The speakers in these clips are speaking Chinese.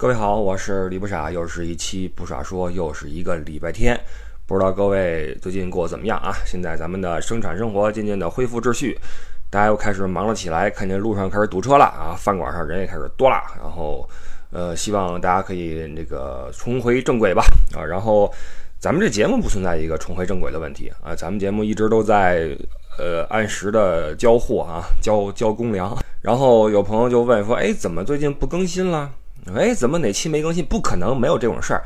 各位好，我是李不傻，又是一期不傻说，又是一个礼拜天，不知道各位最近过得怎么样啊？现在咱们的生产生活渐渐的恢复秩序，大家又开始忙了起来，看见路上开始堵车了啊，饭馆上人也开始多了，然后呃，希望大家可以那个重回正轨吧啊，然后咱们这节目不存在一个重回正轨的问题啊，咱们节目一直都在呃按时的交货啊，交交公粮，然后有朋友就问说，哎，怎么最近不更新了？哎，怎么哪期没更新？不可能没有这种事儿。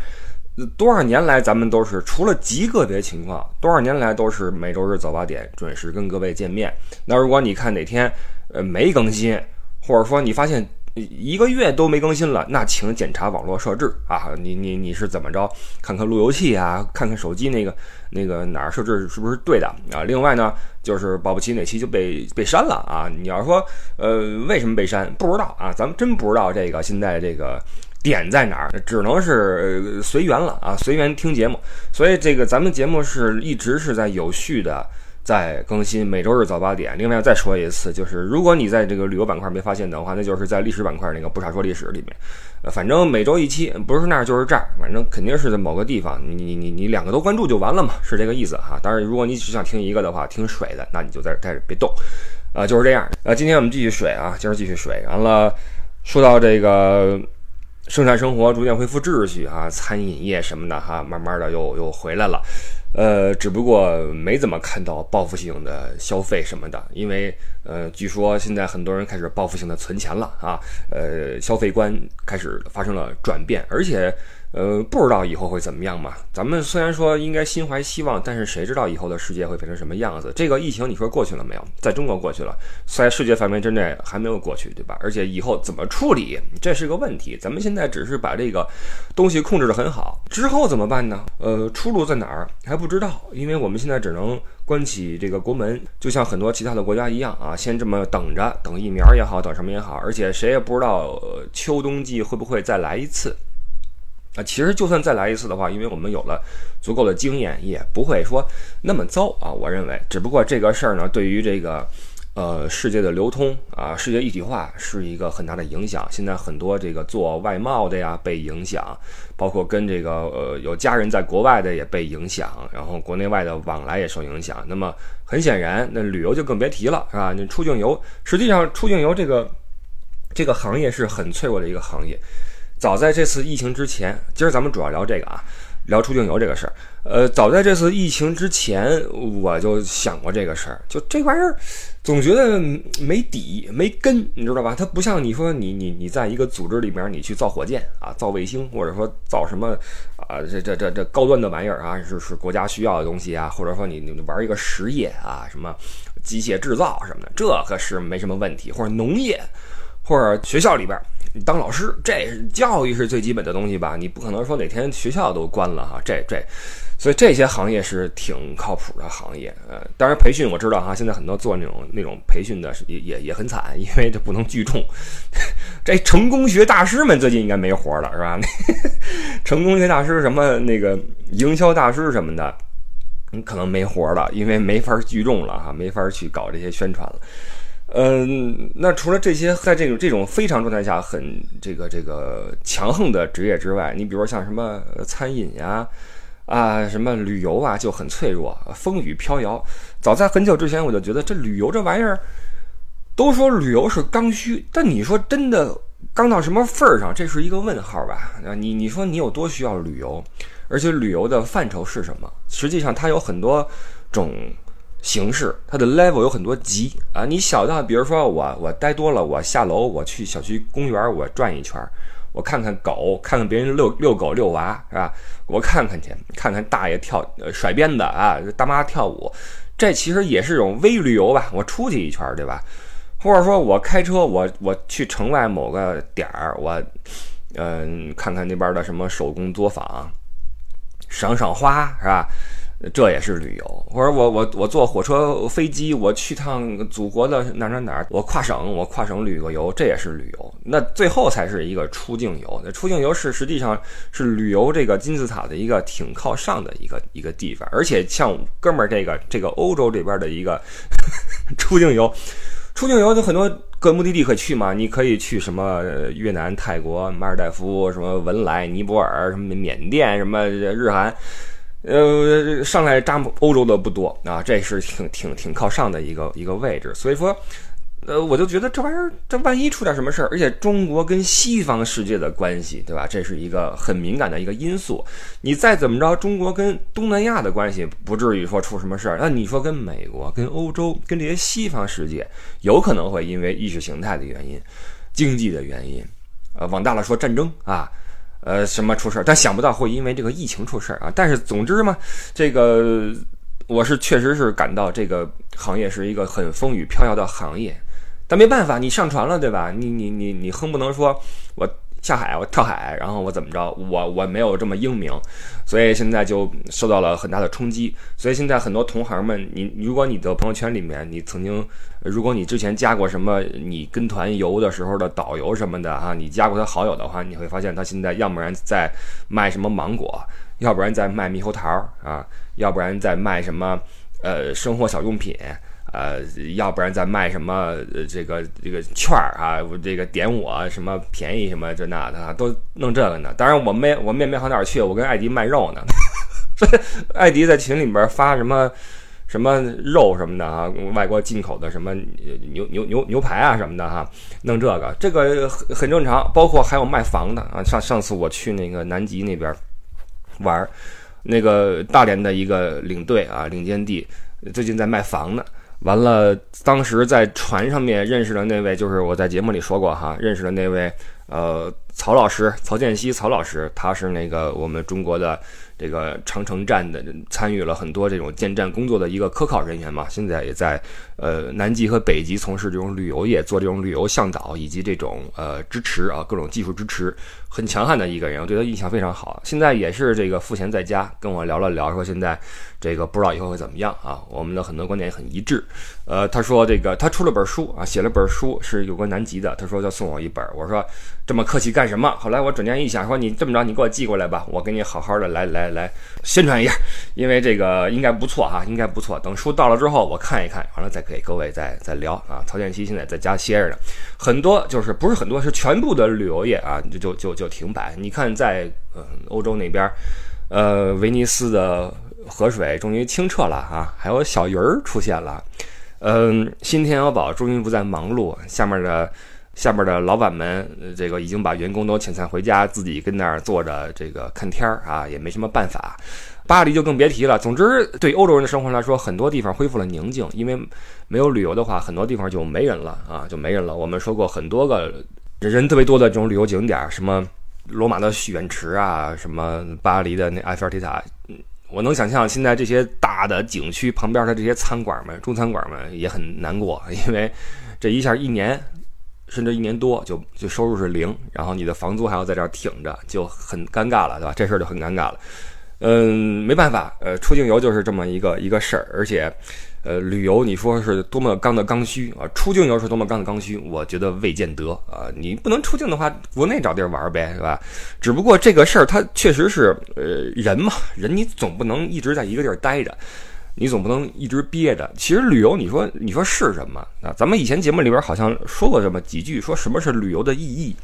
多少年来，咱们都是除了极个别情况，多少年来都是每周日早八点准时跟各位见面。那如果你看哪天呃没更新，或者说你发现，一个月都没更新了，那请检查网络设置啊！你你你是怎么着？看看路由器啊，看看手机那个那个哪儿设置是不是对的啊？另外呢，就是保不齐哪期就被被删了啊！你要说呃为什么被删，不知道啊，咱们真不知道这个现在这个点在哪儿，只能是随缘了啊，随缘听节目。所以这个咱们节目是一直是在有序的。在更新，每周日早八点。另外再说一次，就是如果你在这个旅游板块没发现的话，那就是在历史板块那个不傻说历史里面。呃，反正每周一期，不是那儿就是这儿，反正肯定是在某个地方。你你你你两个都关注就完了嘛，是这个意思哈。当然，如果你只想听一个的话，听水的，那你就在在这别动，啊，就是这样。呃，今天我们继续水啊，今儿继续水。完了，说到这个生产生活逐渐恢复秩序啊，餐饮业什么的哈，慢慢的又又回来了。呃，只不过没怎么看到报复性的消费什么的，因为呃，据说现在很多人开始报复性的存钱了啊，呃，消费观开始发生了转变，而且。呃，不知道以后会怎么样嘛？咱们虽然说应该心怀希望，但是谁知道以后的世界会变成什么样子？这个疫情你说过去了没有？在中国过去了，在世界范围之内还没有过去，对吧？而且以后怎么处理，这是个问题。咱们现在只是把这个东西控制得很好，之后怎么办呢？呃，出路在哪儿还不知道，因为我们现在只能关起这个国门，就像很多其他的国家一样啊，先这么等着，等疫苗也好，等什么也好，而且谁也不知道秋冬季会不会再来一次。啊，其实就算再来一次的话，因为我们有了足够的经验，也不会说那么糟啊。我认为，只不过这个事儿呢，对于这个呃世界的流通啊，世界一体化是一个很大的影响。现在很多这个做外贸的呀被影响，包括跟这个呃有家人在国外的也被影响，然后国内外的往来也受影响。那么很显然，那旅游就更别提了，是吧？那出境游，实际上出境游这个这个行业是很脆弱的一个行业。早在这次疫情之前，今儿咱们主要聊这个啊，聊出境游这个事儿。呃，早在这次疫情之前，我就想过这个事儿。就这玩意儿，总觉得没底没根，你知道吧？它不像你说你你你在一个组织里面，你去造火箭啊，造卫星，或者说造什么啊，这这这这高端的玩意儿啊，是是国家需要的东西啊，或者说你你玩一个实业啊，什么机械制造什么的，这可是没什么问题，或者农业，或者学校里边。当老师，这教育是最基本的东西吧？你不可能说哪天学校都关了哈，这这，所以这些行业是挺靠谱的行业。呃，当然培训我知道哈，现在很多做那种那种培训的也也也很惨，因为这不能聚众。这成功学大师们最近应该没活了是吧？成功学大师什么那个营销大师什么的，你可能没活了，因为没法聚众了哈，没法去搞这些宣传了。嗯，那除了这些，在这种这种非常状态下很这个这个强横的职业之外，你比如像什么餐饮呀，啊什么旅游啊，就很脆弱，风雨飘摇。早在很久之前，我就觉得这旅游这玩意儿，都说旅游是刚需，但你说真的刚到什么份儿上，这是一个问号吧？啊，你你说你有多需要旅游？而且旅游的范畴是什么？实际上它有很多种。形式，它的 level 有很多级啊，你小到比如说我我待多了，我下楼我去小区公园我转一圈，我看看狗，看看别人遛遛狗遛娃是吧？我看看去，看看大爷跳呃甩鞭子啊，大妈跳舞，这其实也是一种微旅游吧？我出去一圈对吧？或者说我开车我我去城外某个点儿，我嗯看看那边的什么手工作坊，赏赏花是吧？这也是旅游，或者我我我坐火车飞机，我去趟祖国的哪哪哪，我跨省我跨省旅个游，这也是旅游。那最后才是一个出境游。那出境游是实际上是旅游这个金字塔的一个挺靠上的一个一个地方。而且像哥们儿这个这个欧洲这边的一个 出境游，出境游就很多各目的地可以去嘛？你可以去什么越南、泰国、马尔代夫、什么文莱、尼泊尔、什么缅甸、什么日韩，呃，上来扎欧洲的不多啊，这是挺挺挺靠上的一个一个位置。所以说，呃，我就觉得这玩意儿，这万一出点什么事儿，而且中国跟西方世界的关系，对吧？这是一个很敏感的一个因素。你再怎么着，中国跟东南亚的关系不至于说出什么事儿。那你说跟美国、跟欧洲、跟这些西方世界，有可能会因为意识形态的原因、经济的原因，呃，往大了说战争啊。呃，什么出事儿？但想不到会因为这个疫情出事儿啊！但是总之嘛，这个我是确实是感到这个行业是一个很风雨飘摇的行业，但没办法，你上船了，对吧？你你你你哼不能说我。下海，我跳海，然后我怎么着？我我没有这么英明，所以现在就受到了很大的冲击。所以现在很多同行们，你如果你的朋友圈里面，你曾经，如果你之前加过什么，你跟团游的时候的导游什么的啊，你加过他好友的话，你会发现他现在要不然在卖什么芒果，要不然在卖猕猴桃啊，要不然在卖什么呃生活小用品。呃，要不然再卖什么这个这个券儿啊，我这个点我什么便宜什么这那的都弄这个呢。当然我没我们也没好哪儿去，我跟艾迪卖肉呢。所以艾迪在群里边发什么什么肉什么的啊，外国进口的什么牛牛牛牛排啊什么的哈，弄这个这个很很正常。包括还有卖房的啊，上上次我去那个南极那边玩，那个大连的一个领队啊领间地最近在卖房呢。完了，当时在船上面认识的那位，就是我在节目里说过哈，认识的那位，呃，曹老师，曹建熙，曹老师，他是那个我们中国的。这个长城站的参与了很多这种建站工作的一个科考人员嘛，现在也在呃南极和北极从事这种旅游业，做这种旅游向导以及这种呃支持啊各种技术支持，很强悍的一个人，我对他印象非常好。现在也是这个赋闲在家，跟我聊了聊，说现在这个不知道以后会怎么样啊。我们的很多观点很一致。呃，他说这个他出了本书啊，写了本书是有关南极的，他说要送我一本。我说这么客气干什么？后来我转念一想，说你这么着，你给我寄过来吧，我给你好好的来来。来宣传一下，因为这个应该不错哈，应该不错。等书到了之后，我看一看，完了再给各位再再聊啊。曹建熙现在在家歇着呢，很多就是不是很多，是全部的旅游业啊，就就就就停摆。你看在呃欧洲那边，呃威尼斯的河水终于清澈了啊，还有小鱼儿出现了，嗯，新天鹅堡终于不再忙碌，下面的。下面的老板们，这个已经把员工都遣散回家，自己跟那儿坐着这个看天儿啊，也没什么办法。巴黎就更别提了。总之，对欧洲人的生活来说，很多地方恢复了宁静，因为没有旅游的话，很多地方就没人了啊，就没人了。我们说过很多个人特别多的这种旅游景点，什么罗马的许愿池啊，什么巴黎的那埃菲尔铁塔。我能想象，现在这些大的景区旁边的这些餐馆们、中餐馆们也很难过，因为这一下一年。甚至一年多就就收入是零，然后你的房租还要在这儿挺着，就很尴尬了，对吧？这事儿就很尴尬了。嗯，没办法，呃，出境游就是这么一个一个事儿，而且，呃，旅游你说是多么刚的刚需啊，出境游是多么刚的刚需，我觉得未见得啊。你不能出境的话，国内找地儿玩呗，是吧？只不过这个事儿它确实是，呃，人嘛，人你总不能一直在一个地儿待着。你总不能一直憋着。其实旅游，你说你说是什么啊？咱们以前节目里边好像说过这么几句，说什么是旅游的意义，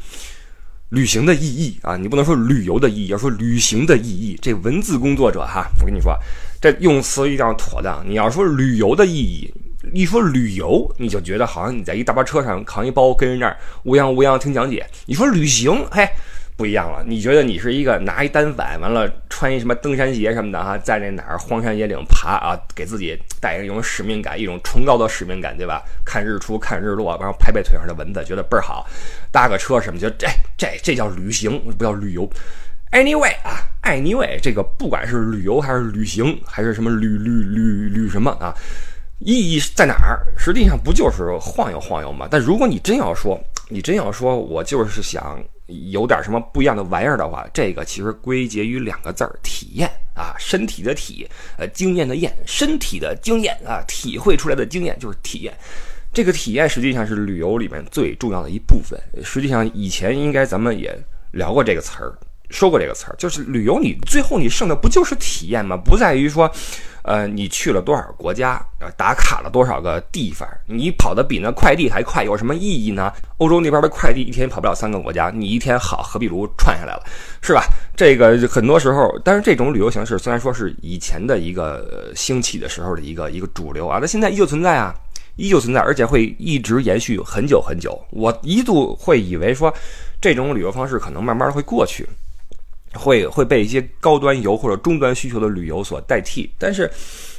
旅行的意义啊？你不能说旅游的意义，要说旅行的意义。这文字工作者哈，我跟你说，这用词一定要妥当。你要说旅游的意义，一说旅游，你就觉得好像你在一大巴车上扛一包，跟人那儿乌泱乌泱听讲解。你说旅行，嘿。不一样了，你觉得你是一个拿一单反，完了穿一什么登山鞋什么的哈，在那哪儿荒山野岭爬啊，给自己带一种使命感，一种崇高的使命感，对吧？看日出，看日落，然后拍拍腿上的蚊子，觉得倍儿好。搭个车什么，觉得这这这叫旅行，不叫旅游。Anyway 啊，Anyway，这个不管是旅游还是旅行，还是什么旅旅旅旅什么啊，意义在哪儿？实际上不就是晃悠晃悠吗？但如果你真要说，你真要说我就是想。有点什么不一样的玩意儿的话，这个其实归结于两个字儿：体验啊，身体的体，呃，经验的验，身体的经验啊，体会出来的经验就是体验。这个体验实际上是旅游里面最重要的一部分。实际上以前应该咱们也聊过这个词儿，说过这个词儿，就是旅游你最后你剩的不就是体验吗？不在于说，呃，你去了多少国家，打卡了多少个地方，你跑得比那快递还快，有什么意义呢？欧洲那边的快递一天跑不了三个国家，你一天好何必如串下来了，是吧？这个很多时候，但是这种旅游形式虽然说是以前的一个兴起的时候的一个一个主流啊，那现在依旧存在啊。依旧存在，而且会一直延续很久很久。我一度会以为说，这种旅游方式可能慢慢的会过去，会会被一些高端游或者中端需求的旅游所代替。但是，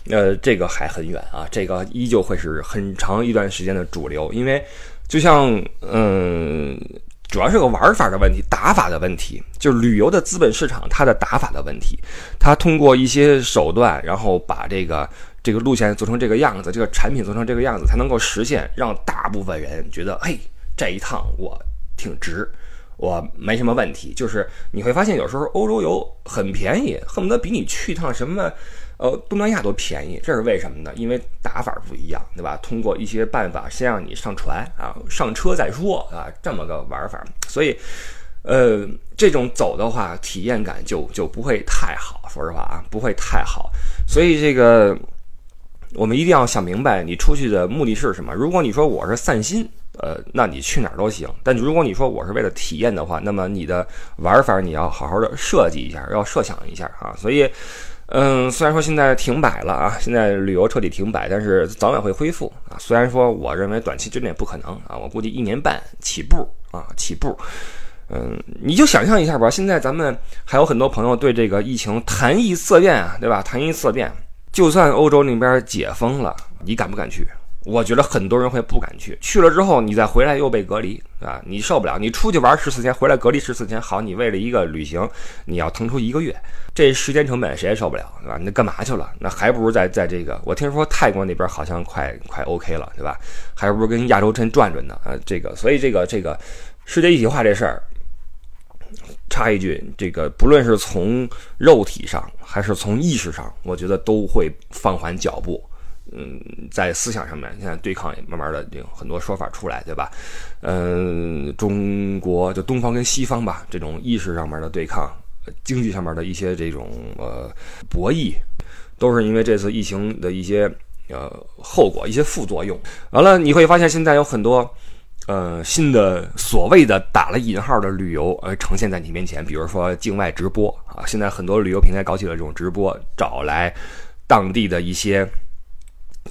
呃，这个还很远啊，这个依旧会是很长一段时间的主流。因为，就像嗯，主要是个玩法的问题，打法的问题，就是旅游的资本市场它的打法的问题，它通过一些手段，然后把这个。这个路线做成这个样子，这个产品做成这个样子，才能够实现让大部分人觉得，嘿，这一趟我挺值，我没什么问题。就是你会发现，有时候欧洲游很便宜，恨不得比你去趟什么，呃，东南亚都便宜。这是为什么呢？因为打法不一样，对吧？通过一些办法，先让你上船啊，上车再说啊，这么个玩法。所以，呃，这种走的话，体验感就就不会太好。说实话啊，不会太好。所以这个。我们一定要想明白，你出去的目的是什么。如果你说我是散心，呃，那你去哪儿都行。但如果你说我是为了体验的话，那么你的玩法你要好好的设计一下，要设想一下啊。所以，嗯，虽然说现在停摆了啊，现在旅游彻底停摆，但是早晚会恢复啊。虽然说我认为短期之内不可能啊，我估计一年半起步啊，起步。嗯，你就想象一下吧，现在咱们还有很多朋友对这个疫情谈疫色变啊，对吧？谈疫色变。就算欧洲那边解封了，你敢不敢去？我觉得很多人会不敢去。去了之后，你再回来又被隔离，啊，你受不了。你出去玩十四天，回来隔离十四天，好，你为了一个旅行，你要腾出一个月，这时间成本谁也受不了，对吧？那干嘛去了？那还不如在在这个，我听说泰国那边好像快快 OK 了，对吧？还不如跟亚洲镇转转呢，啊，这个，所以这个这个世界一体化这事儿。插一句，这个不论是从肉体上还是从意识上，我觉得都会放缓脚步。嗯，在思想上面，现在对抗也慢慢的有很多说法出来，对吧？嗯，中国就东方跟西方吧，这种意识上面的对抗，经济上面的一些这种呃博弈，都是因为这次疫情的一些呃后果、一些副作用。完了，你会发现现在有很多。呃，新的所谓的打了引号的旅游，呃，呈现在你面前，比如说境外直播啊，现在很多旅游平台搞起了这种直播，找来当地的一些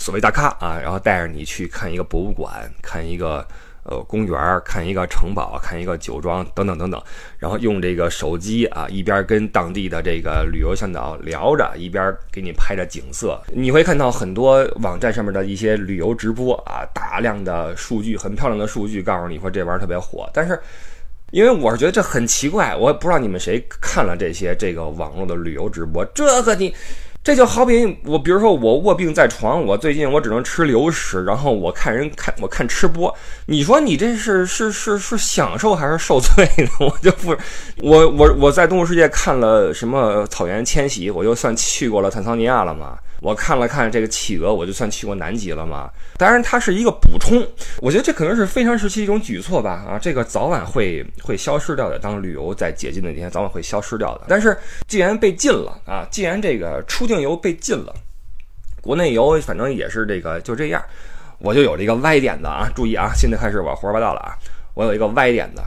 所谓大咖啊，然后带着你去看一个博物馆，看一个。呃，公园看一个城堡，看一个酒庄，等等等等，然后用这个手机啊，一边跟当地的这个旅游向导聊着，一边给你拍着景色。你会看到很多网站上面的一些旅游直播啊，大量的数据，很漂亮的数据，告诉你说这玩意儿特别火。但是，因为我是觉得这很奇怪，我不知道你们谁看了这些这个网络的旅游直播，这个你。这就好比我，比如说我卧病在床，我最近我只能吃流食，然后我看人看我看吃播，你说你这是是是是享受还是受罪呢？我就不，我我我在动物世界看了什么草原迁徙，我就算去过了坦桑尼亚了嘛？我看了看这个企鹅，我就算去过南极了嘛？当然，它是一个补充。我觉得这可能是非常时期一种举措吧。啊，这个早晚会会消失掉的。当旅游在解禁的那天，早晚会消失掉的。但是既然被禁了啊，既然这个出境游被禁了，国内游反正也是这个就这样。我就有了一个歪点子啊，注意啊，现在开始我胡说八道了啊。我有一个歪点子，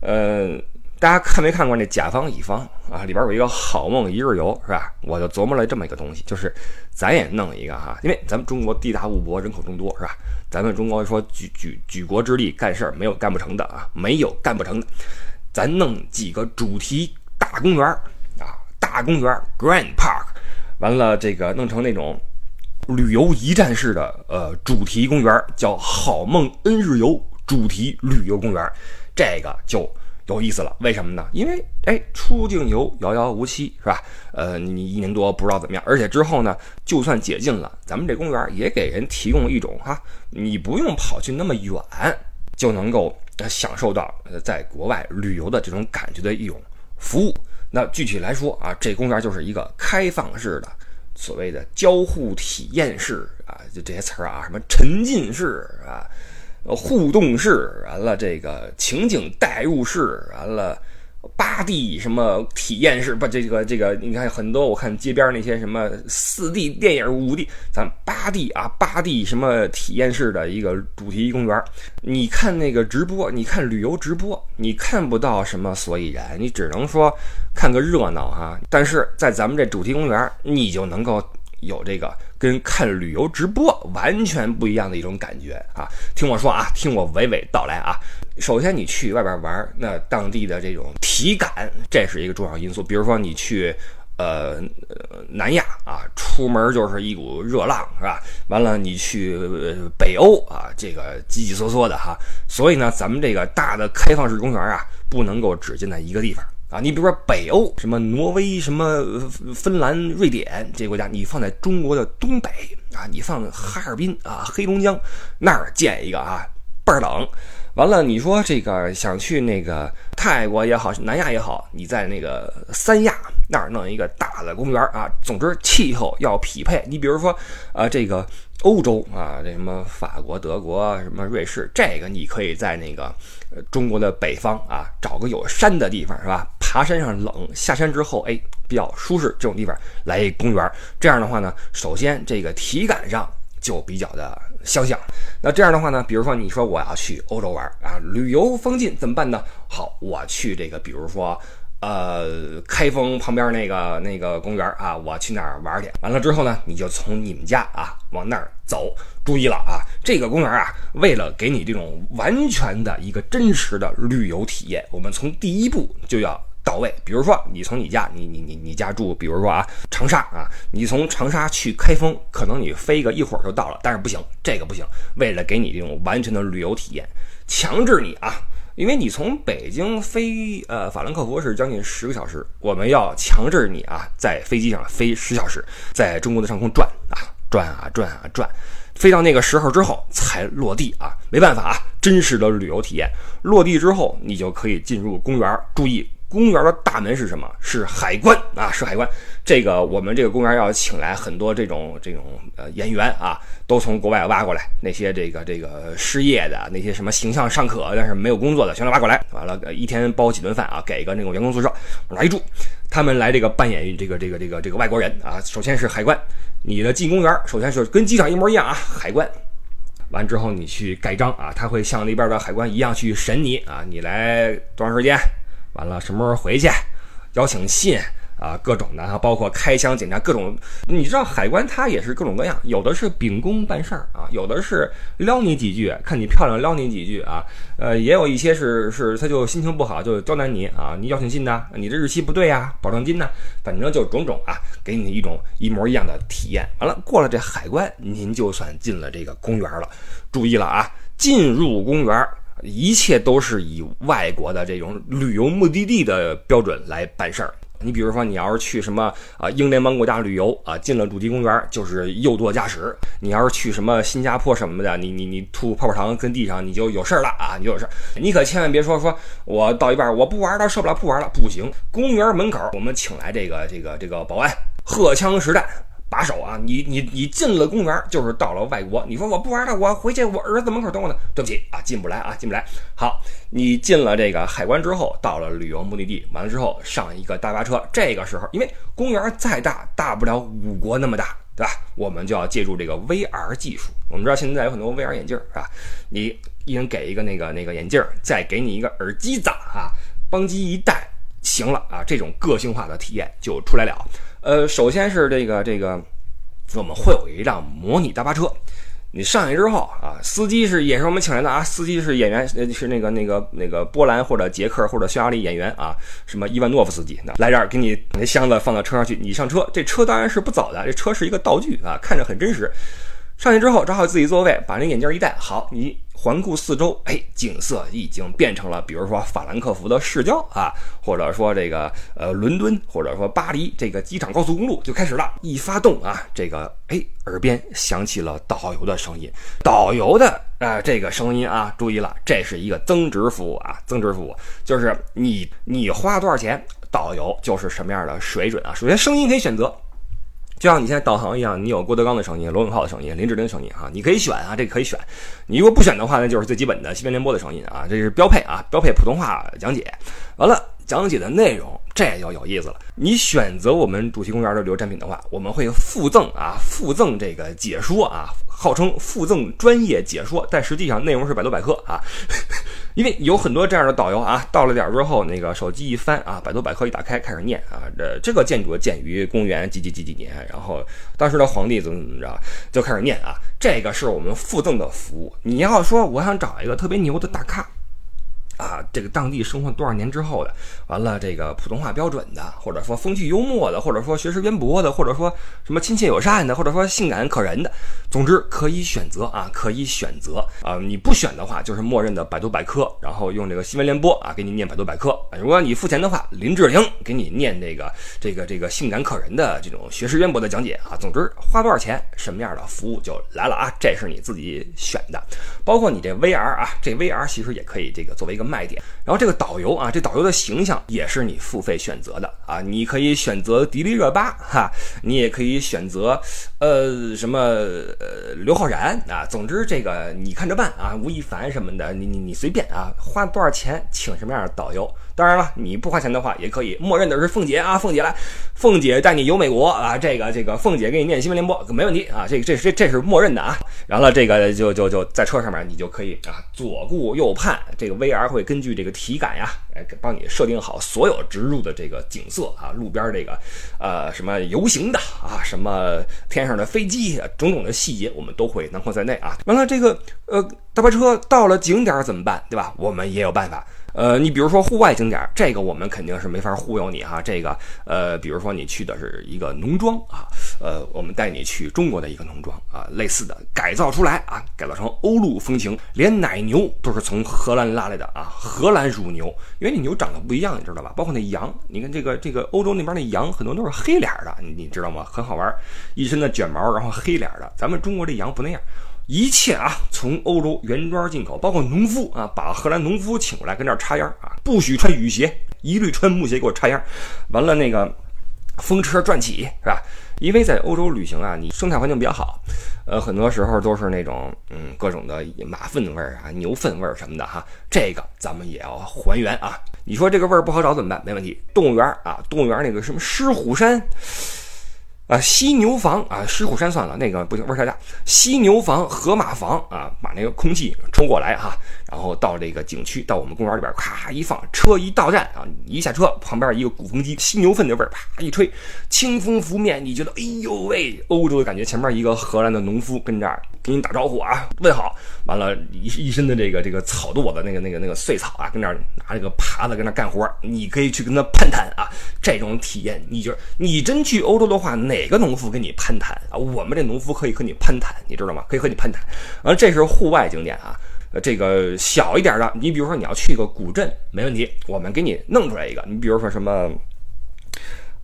呃。大家看没看过那甲方乙方啊？里边有一个好梦一日游，是吧？我就琢磨了这么一个东西，就是咱也弄一个哈，因为咱们中国地大物博，人口众多，是吧？咱们中国说举举举国之力干事儿，没有干不成的啊，没有干不成的。咱弄几个主题大公园啊，大公园 Grand Park，完了这个弄成那种旅游一站式的呃主题公园，叫好梦 N 日游主题旅游公园，这个就。有意思了，为什么呢？因为哎，出境游遥遥无期，是吧？呃，你一年多不知道怎么样，而且之后呢，就算解禁了，咱们这公园也给人提供一种哈，你不用跑去那么远，就能够享受到在国外旅游的这种感觉的一种服务。那具体来说啊，这公园就是一个开放式的，所谓的交互体验式啊，就这些词儿啊，什么沉浸式啊。互动式完了，这个情景代入式完了，八 D 什么体验式，不，这个这个，你看很多，我看街边那些什么四 D 电影、五 D，咱八 D 啊，八 D 什么体验式的一个主题公园，你看那个直播，你看旅游直播，你看不到什么所以然，你只能说看个热闹哈。但是在咱们这主题公园，你就能够有这个跟看旅游直播完全不一样的一种感觉啊。听我说啊，听我娓娓道来啊。首先，你去外边玩，那当地的这种体感，这是一个重要因素。比如说，你去呃南亚啊，出门就是一股热浪，是吧？完了，你去北欧啊，这个急急嗦嗦的哈。所以呢，咱们这个大的开放式公园啊，不能够只建在一个地方啊。你比如说北欧，什么挪威、什么芬兰、瑞典这些国家，你放在中国的东北啊，你放哈尔滨啊、黑龙江那儿建一个啊，倍儿冷。完了，你说这个想去那个泰国也好，南亚也好，你在那个三亚那儿弄一个大的公园啊。总之，气候要匹配。你比如说，呃，这个欧洲啊，这什么法国、德国、什么瑞士，这个你可以在那个中国的北方啊，找个有山的地方，是吧？爬山上冷，下山之后，哎，比较舒适，这种地方来一公园。这样的话呢，首先这个体感上就比较的。相像，那这样的话呢？比如说，你说我要去欧洲玩啊，旅游风景怎么办呢？好，我去这个，比如说，呃，开封旁边那个那个公园啊，我去那儿玩去。完了之后呢，你就从你们家啊往那儿走。注意了啊，这个公园啊，为了给你这种完全的一个真实的旅游体验，我们从第一步就要。到位，比如说你从你家，你你你你家住，比如说啊长沙啊，你从长沙去开封，可能你飞个一会儿就到了，但是不行，这个不行，为了给你这种完全的旅游体验，强制你啊，因为你从北京飞呃法兰克福是将近十个小时，我们要强制你啊在飞机上飞十小时，在中国的上空转啊转啊转啊转，飞到那个时候之后才落地啊，没办法啊，真实的旅游体验，落地之后你就可以进入公园，注意。公园的大门是什么？是海关啊，是海关。这个我们这个公园要请来很多这种这种呃演员啊，都从国外挖过来。那些这个这个失业的，那些什么形象尚可但是没有工作的，全都挖过来。完了，一天包几顿饭啊，给一个那种员工宿舍来住。他们来这个扮演这个这个这个这个外国人啊。首先是海关，你的进公园首先是跟机场一模一样啊，海关。完之后你去盖章啊，他会像那边的海关一样去审你啊，你来多长时间？完了，什么时候回去？邀请信啊，各种的，还包括开箱检查各种。你知道海关它也是各种各样，有的是秉公办事儿啊，有的是撩你几句，看你漂亮撩你几句啊。呃，也有一些是是他就心情不好就刁难你啊，你邀请信呢，你这日期不对呀，保证金呢，反正就种种啊，给你一种一模一样的体验。完了，过了这海关，您就算进了这个公园了。注意了啊，进入公园。一切都是以外国的这种旅游目的地的标准来办事儿。你比如说，你要是去什么啊英联邦国家旅游啊，进了主题公园就是右舵驾驶。你要是去什么新加坡什么的，你你你吐泡泡糖跟地上，你就有事儿了啊，你就有事儿。你可千万别说说我到一半我不玩了，受不了不玩了，不行。公园门口我们请来这个这个这个保安，荷枪实弹。把手啊！你你你进了公园，就是到了外国。你说我不玩了，我回去，我儿子门口等我呢。对不起啊，进不来啊，进不来。好，你进了这个海关之后，到了旅游目的地，完了之后上一个大巴车。这个时候，因为公园再大，大不了五国那么大，对吧？我们就要借助这个 VR 技术。我们知道现在有很多 VR 眼镜，是吧？你一人给一个那个那个眼镜，再给你一个耳机子啊，邦机一戴，行了啊，这种个性化的体验就出来了。呃，首先是这个这个，我们会有一辆模拟大巴车，你上去之后啊，司机是也是我们请来的啊，司机是演员，是那个那个那个波兰或者捷克或者匈牙利演员啊，什么伊万诺夫斯基，来这儿给你那箱子放到车上去，你上车，这车当然是不走的，这车是一个道具啊，看着很真实。上去之后找好自己座位，把那眼镜一戴，好，你。环顾四周，哎，景色已经变成了，比如说法兰克福的市郊啊，或者说这个呃伦敦，或者说巴黎这个机场高速公路就开始了。一发动啊，这个哎，耳边响起了导游的声音，导游的啊这个声音啊，注意了，这是一个增值服务啊，增值服务就是你你花多少钱，导游就是什么样的水准啊。首先声音可以选择。就像你现在导航一样，你有郭德纲的声音、罗永浩的声音、林志玲的声音哈，你可以选啊，这个可以选。你如果不选的话，那就是最基本的新闻联播的声音啊，这是标配啊，标配普通话讲解。完了，讲解的内容这就有意思了。你选择我们主题公园的旅游产品的话，我们会附赠啊，附赠这个解说啊，号称附赠专业解说，但实际上内容是百度百科啊。因为有很多这样的导游啊，到了点儿之后，那个手机一翻啊，百度百科一打开，开始念啊，这这个建筑建于公元几几几几年，然后当时的皇帝怎么怎么着，就开始念啊，这个是我们附赠的服务。你要说我想找一个特别牛的大咖。啊，这个当地生活多少年之后的，完了这个普通话标准的，或者说风趣幽默的，或者说学识渊博的，或者说什么亲切友善的，或者说性感可人的，总之可以选择啊，可以选择啊。你不选的话，就是默认的百度百科，然后用这个新闻联播啊给你念百度百科。如果你付钱的话，林志玲给你念这个这个这个性感可人的这种学识渊博的讲解啊。总之花多少钱，什么样的服务就来了啊，这是你自己选的。包括你这 VR 啊，这 VR 其实也可以这个作为一个。卖点，然后这个导游啊，这导游的形象也是你付费选择的啊，你可以选择迪丽热巴哈，你也可以选择呃什么呃刘昊然啊，总之这个你看着办啊，吴亦凡什么的，你你你随便啊，花多少钱请什么样的导游。当然了，你不花钱的话也可以，默认的是凤姐啊，凤姐来，凤姐带你游美国啊，这个这个凤姐给你念新闻联播没问题啊，这这这这是默认的啊。然后了这个就就就在车上面你就可以啊，左顾右盼，这个 VR 会根据这个体感呀，哎帮你设定好所有植入的这个景色啊，路边这个呃什么游行的啊，什么天上的飞机，种种的细节我们都会囊括在内啊。完了这个呃大巴车到了景点怎么办，对吧？我们也有办法。呃，你比如说户外景点，这个我们肯定是没法忽悠你哈。这个，呃，比如说你去的是一个农庄啊，呃，我们带你去中国的一个农庄啊，类似的改造出来啊，改造成欧陆风情，连奶牛都是从荷兰拉来的啊，荷兰乳牛，因为那牛长得不一样，你知道吧？包括那羊，你看这个这个欧洲那边那羊很多都是黑脸的，你你知道吗？很好玩，一身的卷毛，然后黑脸的，咱们中国这羊不那样。一切啊，从欧洲原装进口，包括农夫啊，把荷兰农夫请过来跟这儿插秧啊，不许穿雨鞋，一律穿木鞋给我插秧。完了那个风车转起是吧？因为在欧洲旅行啊，你生态环境比较好，呃，很多时候都是那种嗯各种的马粪味儿啊、牛粪味儿什么的哈，这个咱们也要还原啊。你说这个味儿不好找怎么办？没问题，动物园啊，动物园那个什么狮虎山。啊，犀牛房啊，狮虎山算了，那个不行，味儿太大。犀牛房、河马房啊，把那个空气冲过来哈，然后到这个景区，到我们公园里边，咔一放，车一到站啊，一下车旁边一个鼓风机，犀牛粪的味儿，啪一吹，清风拂面，你觉得哎呦喂，欧洲的感觉。前面一个荷兰的农夫跟这儿给你打招呼啊，问好，完了，一一身的这个这个草垛子，那个那个那个碎草啊，跟那儿拿这个耙子跟那干活，你可以去跟他攀谈啊，这种体验，你就你真去欧洲的话，哪个农夫跟你攀谈啊？我们这农夫可以和你攀谈，你知道吗？可以和你攀谈。完，这是户外景点啊。呃，这个小一点的，你比如说你要去个古镇，没问题，我们给你弄出来一个。你比如说什么，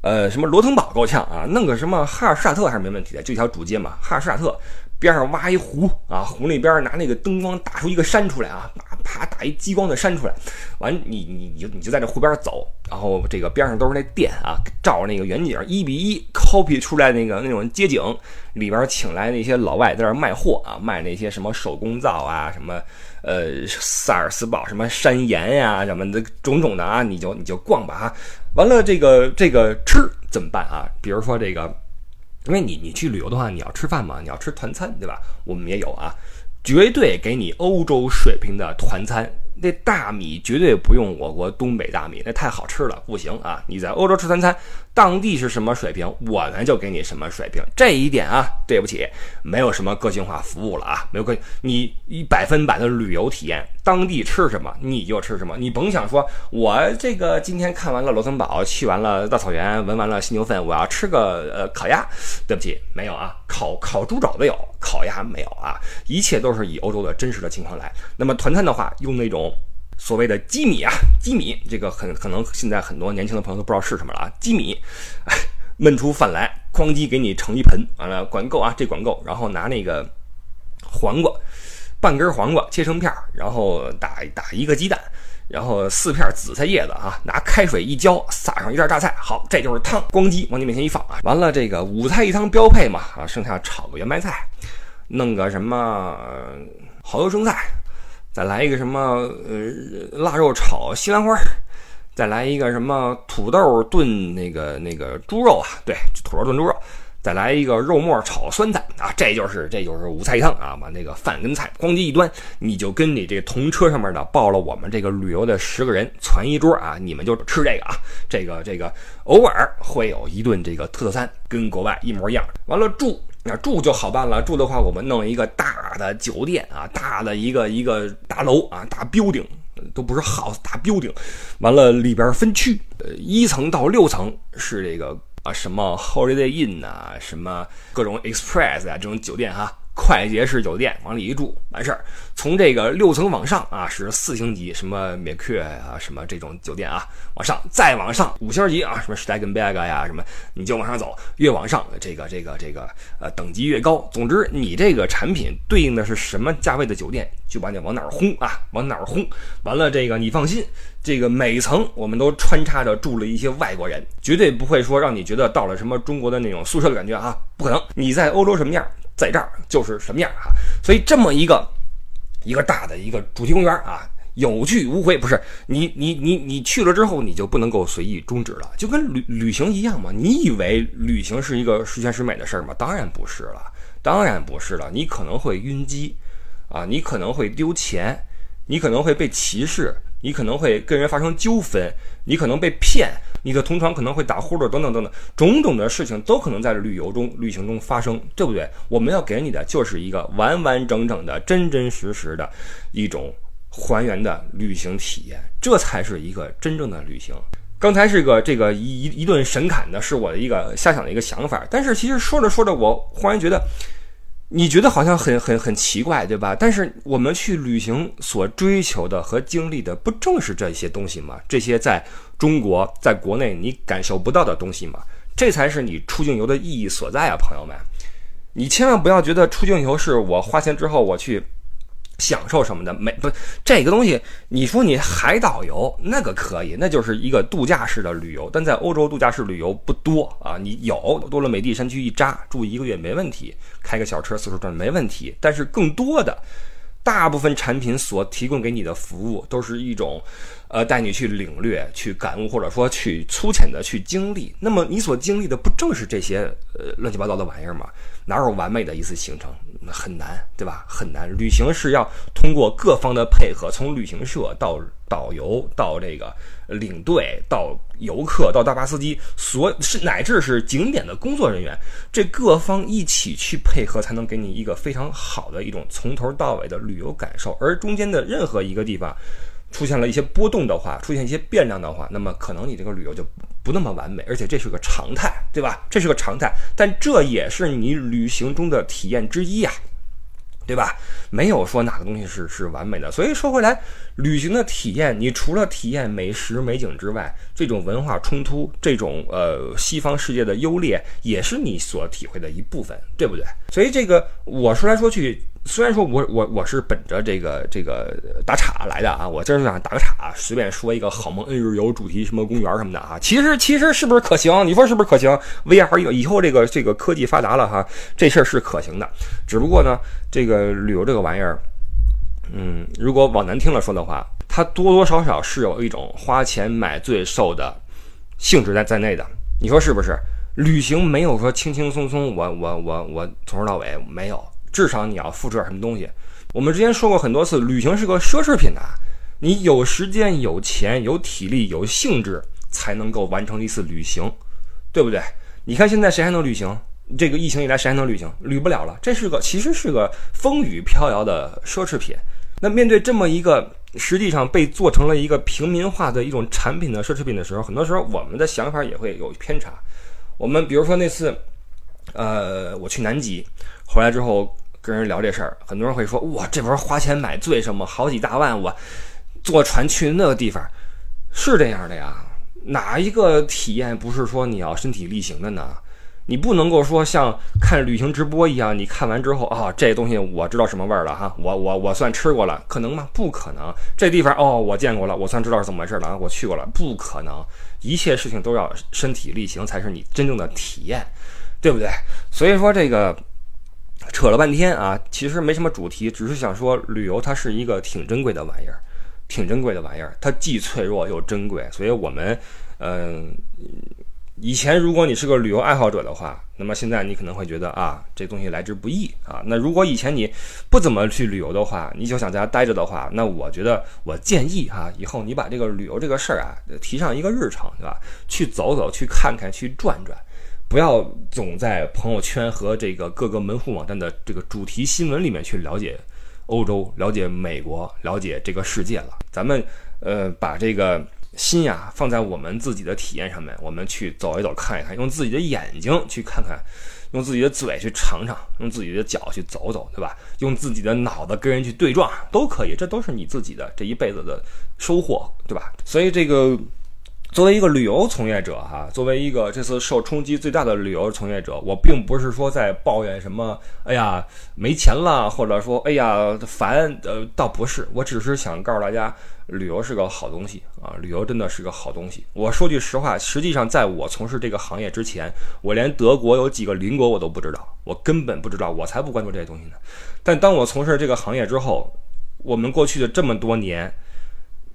呃，什么罗滕堡够呛啊，弄个什么哈尔施塔特还是没问题的，就一条主街嘛。哈尔施塔特边上挖一湖啊，湖那边拿那个灯光打出一个山出来啊。啪打一激光的山出来，完你你你就你就在这湖边走，然后这个边上都是那店啊，照那个远景一比一 copy 出来那个那种街景，里边请来那些老外在那卖货啊，卖那些什么手工皂啊，什么呃萨尔斯堡什么山岩呀什么的种种的啊，你就你就逛吧啊，完了这个这个吃怎么办啊？比如说这个，因为你你去旅游的话，你要吃饭嘛，你要吃团餐对吧？我们也有啊。绝对给你欧洲水平的团餐，那大米绝对不用我国东北大米，那太好吃了，不行啊！你在欧洲吃团餐。当地是什么水平，我们就给你什么水平。这一点啊，对不起，没有什么个性化服务了啊，没有个你一百分百的旅游体验，当地吃什么你就吃什么，你甭想说我这个今天看完了罗森堡，去完了大草原，闻完了犀牛粪，我要吃个呃烤鸭，对不起，没有啊，烤烤猪肘子有，烤鸭没有啊，一切都是以欧洲的真实的情况来。那么团餐的话，用那种。所谓的鸡米啊，鸡米这个很可能现在很多年轻的朋友都不知道是什么了啊。鸡米，焖出饭来，哐叽给你盛一盆，完了管够啊，这管够。然后拿那个黄瓜，半根黄瓜切成片儿，然后打打一个鸡蛋，然后四片紫菜叶子啊，拿开水一浇，撒上一袋榨菜，好，这就是汤，咣叽往你面前一放啊。完了这个五菜一汤标配嘛啊，剩下炒个圆白菜，弄个什么 蚝油生菜。再来一个什么呃腊肉炒西兰花，再来一个什么土豆炖那个那个猪肉啊，对，土豆炖猪肉。再来一个肉末炒酸菜啊，这就是这就是五菜一汤啊，把那个饭跟菜咣叽一端，你就跟你这同车上面的报了我们这个旅游的十个人攒一桌啊，你们就吃这个啊，这个这个偶尔会有一顿这个特色餐，跟国外一模一样。完了住那住就好办了，住的话我们弄一个大的酒店啊，大的一个一个大楼啊，大 building 都不是 house 大 building，完了里边分区，呃一层到六层是这个。啊，什么 Holiday Inn 啊，什么各种 Express 啊，这种酒店哈。快捷式酒店往里一住完事儿，从这个六层往上啊是四星级，什么 m 克啊，什么这种酒店啊，往上再往上五星级啊，什么 Steigenberg 呀，什么你就往上走，越往上这个这个这个呃等级越高。总之你这个产品对应的是什么价位的酒店，就把你往哪儿轰啊，往哪儿轰。完了这个你放心，这个每层我们都穿插着住了一些外国人，绝对不会说让你觉得到了什么中国的那种宿舍的感觉啊，不可能。你在欧洲什么样？在这儿就是什么样啊？所以这么一个一个大的一个主题公园啊，有去无回。不是你你你你去了之后，你就不能够随意终止了，就跟旅旅行一样嘛。你以为旅行是一个十全十美的事儿吗？当然不是了，当然不是了。你可能会晕机啊，你可能会丢钱，你可能会被歧视。你可能会跟人发生纠纷，你可能被骗，你的同床可能会打呼噜，等等等等，种种的事情都可能在旅游中、旅行中发生，对不对？我们要给你的就是一个完完整整的、真真实实的一种还原的旅行体验，这才是一个真正的旅行。刚才是个这个一一顿神侃的，是我的一个瞎想的一个想法，但是其实说着说着，我忽然觉得。你觉得好像很很很奇怪，对吧？但是我们去旅行所追求的和经历的，不正是这些东西吗？这些在中国在国内你感受不到的东西吗？这才是你出境游的意义所在啊，朋友们！你千万不要觉得出境游是我花钱之后我去。享受什么的没不这个东西，你说你海岛游那个可以，那就是一个度假式的旅游。但在欧洲度假式旅游不多啊，你有多了美地山区一扎住一个月没问题，开个小车四处转没问题。但是更多的，大部分产品所提供给你的服务都是一种，呃，带你去领略、去感悟，或者说去粗浅的去经历。那么你所经历的不正是这些呃乱七八糟的玩意儿吗？哪有完美的一次行程？很难，对吧？很难。旅行是要通过各方的配合，从旅行社到导游，到这个领队，到游客，到大巴司机，所是乃至是景点的工作人员，这各方一起去配合，才能给你一个非常好的一种从头到尾的旅游感受。而中间的任何一个地方出现了一些波动的话，出现一些变量的话，那么可能你这个旅游就不那么完美，而且这是个常态，对吧？这是个常态，但这也是你旅行中的体验之一呀。对吧？没有说哪个东西是是完美的。所以说回来，旅行的体验，你除了体验美食美景之外，这种文化冲突，这种呃西方世界的优劣，也是你所体会的一部分，对不对？所以这个我说来说去。虽然说我我我是本着这个这个打岔来的啊，我今儿就想打个岔，随便说一个好梦恩日游主题什么公园什么的啊，其实其实是不是可行？你说是不是可行？VR 以以后这个这个科技发达了哈，这事儿是可行的。只不过呢，这个旅游这个玩意儿，嗯，如果往难听了说的话，它多多少少是有一种花钱买罪受的性质在在内的。你说是不是？旅行没有说轻轻松松，我我我我从头到尾没有。至少你要付出点什么东西。我们之前说过很多次，旅行是个奢侈品啊！你有时间、有钱、有体力、有兴致，才能够完成一次旅行，对不对？你看现在谁还能旅行？这个疫情以来谁还能旅行？旅不了了。这是个其实是个风雨飘摇的奢侈品。那面对这么一个实际上被做成了一个平民化的一种产品的奢侈品的时候，很多时候我们的想法也会有偏差。我们比如说那次，呃，我去南极。回来之后跟人聊这事儿，很多人会说：“哇，这玩意儿花钱买醉什么？好几大万，我坐船去那个地方，是这样的呀？哪一个体验不是说你要身体力行的呢？你不能够说像看旅行直播一样，你看完之后啊，这东西我知道什么味儿了哈，我我我算吃过了，可能吗？不可能。这地方哦，我见过了，我算知道是怎么回事了啊，我去过了，不可能。一切事情都要身体力行才是你真正的体验，对不对？所以说这个。扯了半天啊，其实没什么主题，只是想说旅游它是一个挺珍贵的玩意儿，挺珍贵的玩意儿，它既脆弱又珍贵，所以我们，嗯。以前如果你是个旅游爱好者的话，那么现在你可能会觉得啊，这东西来之不易啊。那如果以前你不怎么去旅游的话，你就想在家待着的话，那我觉得我建议哈，以后你把这个旅游这个事儿啊提上一个日程，对吧？去走走，去看看，去转转，不要总在朋友圈和这个各个门户网站的这个主题新闻里面去了解欧洲、了解美国、了解这个世界了。咱们呃把这个。心呀，放在我们自己的体验上面，我们去走一走，看一看，用自己的眼睛去看看，用自己的嘴去尝尝，用自己的脚去走走，对吧？用自己的脑子跟人去对撞，都可以，这都是你自己的这一辈子的收获，对吧？所以这个。作为一个旅游从业者，哈，作为一个这次受冲击最大的旅游从业者，我并不是说在抱怨什么，哎呀没钱了，或者说哎呀烦，呃，倒不是，我只是想告诉大家，旅游是个好东西啊，旅游真的是个好东西。我说句实话，实际上在我从事这个行业之前，我连德国有几个邻国我都不知道，我根本不知道，我才不关注这些东西呢。但当我从事这个行业之后，我们过去的这么多年。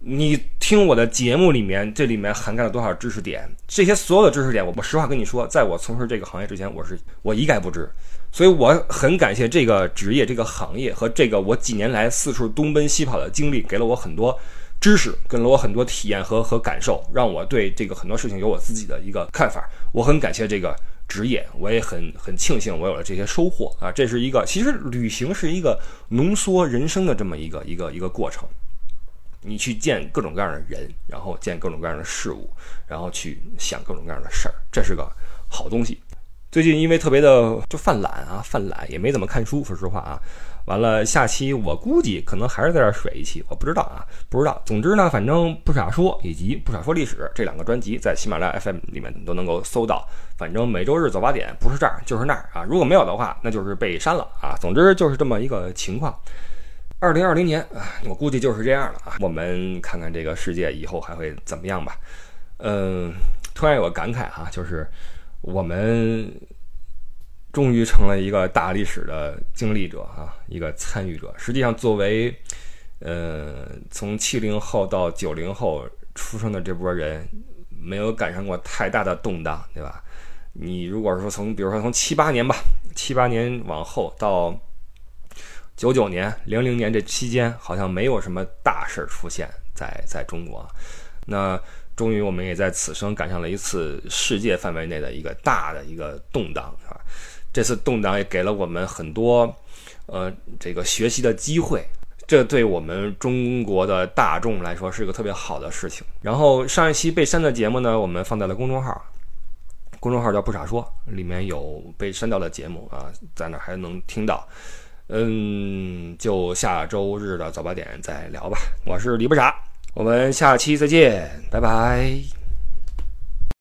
你听我的节目里面，这里面涵盖了多少知识点？这些所有的知识点，我我实话跟你说，在我从事这个行业之前，我是我一概不知。所以我很感谢这个职业、这个行业和这个我几年来四处东奔西跑的经历，给了我很多知识，给了我很多体验和和感受，让我对这个很多事情有我自己的一个看法。我很感谢这个职业，我也很很庆幸我有了这些收获啊！这是一个，其实旅行是一个浓缩人生的这么一个一个一个过程。你去见各种各样的人，然后见各种各样的事物，然后去想各种各样的事儿，这是个好东西。最近因为特别的就犯懒啊，犯懒也没怎么看书，说实话啊。完了，下期我估计可能还是在这儿水一期，我不知道啊，不知道。总之呢，反正不傻说以及不傻说历史这两个专辑在喜马拉雅 FM 里面都能够搜到。反正每周日早八点不是这儿就是那儿啊，如果没有的话，那就是被删了啊。总之就是这么一个情况。二零二零年啊，我估计就是这样了啊。我们看看这个世界以后还会怎么样吧。嗯，突然有个感慨哈，就是我们终于成了一个大历史的经历者啊，一个参与者。实际上，作为呃从七零后到九零后出生的这波人，没有赶上过太大的动荡，对吧？你如果说从，比如说从七八年吧，七八年往后到。九九年、零零年这期间，好像没有什么大事儿出现在在中国。那终于，我们也在此生赶上了一次世界范围内的一个大的一个动荡，是吧？这次动荡也给了我们很多呃这个学习的机会，这对我们中国的大众来说是一个特别好的事情。然后上一期被删的节目呢，我们放在了公众号，公众号叫“不傻说”，里面有被删掉的节目啊，在那还能听到。嗯，就下周日的早八点再聊吧。我是李不傻，我们下期再见，拜拜。